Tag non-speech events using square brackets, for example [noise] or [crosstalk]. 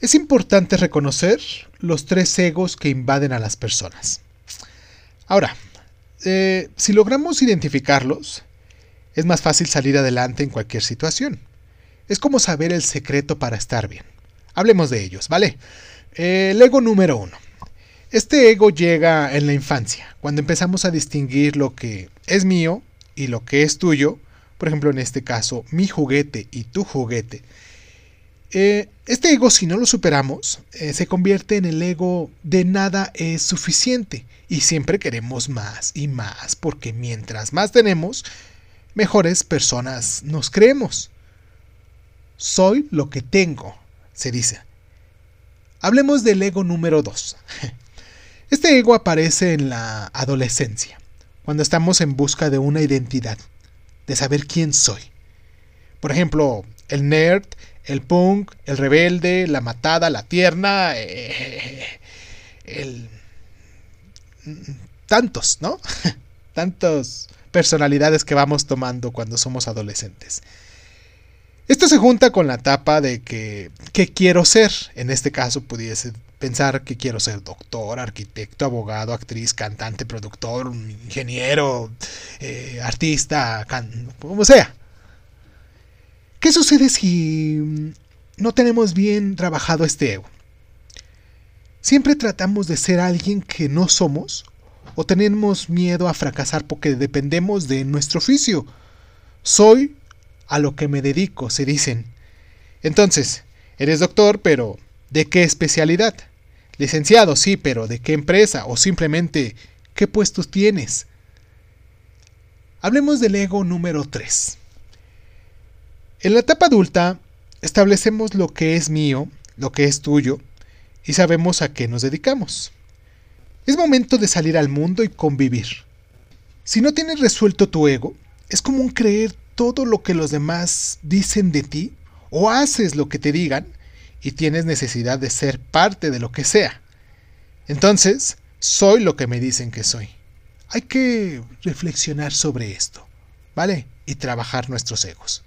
Es importante reconocer los tres egos que invaden a las personas. Ahora, eh, si logramos identificarlos, es más fácil salir adelante en cualquier situación. Es como saber el secreto para estar bien. Hablemos de ellos, ¿vale? el ego número uno. Este ego llega en la infancia, cuando empezamos a distinguir lo que es mío y lo que es tuyo, por ejemplo en este caso mi juguete y tu juguete. Eh, este ego si no lo superamos eh, se convierte en el ego de nada es suficiente y siempre queremos más y más porque mientras más tenemos, mejores personas nos creemos. Soy lo que tengo, se dice. Hablemos del ego número 2. [laughs] Este ego aparece en la adolescencia, cuando estamos en busca de una identidad, de saber quién soy. Por ejemplo, el nerd, el punk, el rebelde, la matada, la tierna, eh, el... tantos, ¿no? [laughs] Tantos personalidades que vamos tomando cuando somos adolescentes. Esto se junta con la etapa de que, ¿qué quiero ser? En este caso pudiese pensar que quiero ser doctor, arquitecto, abogado, actriz, cantante, productor, ingeniero, eh, artista, como sea. ¿Qué sucede si no tenemos bien trabajado este ego? Siempre tratamos de ser alguien que no somos o tenemos miedo a fracasar porque dependemos de nuestro oficio. Soy a lo que me dedico, se dicen. Entonces, eres doctor, pero ¿de qué especialidad? Licenciado, sí, pero ¿de qué empresa? O simplemente, ¿qué puestos tienes? Hablemos del ego número 3. En la etapa adulta, establecemos lo que es mío, lo que es tuyo, y sabemos a qué nos dedicamos. Es momento de salir al mundo y convivir. Si no tienes resuelto tu ego, es como un creer todo lo que los demás dicen de ti o haces lo que te digan y tienes necesidad de ser parte de lo que sea. Entonces, soy lo que me dicen que soy. Hay que reflexionar sobre esto, ¿vale? Y trabajar nuestros egos.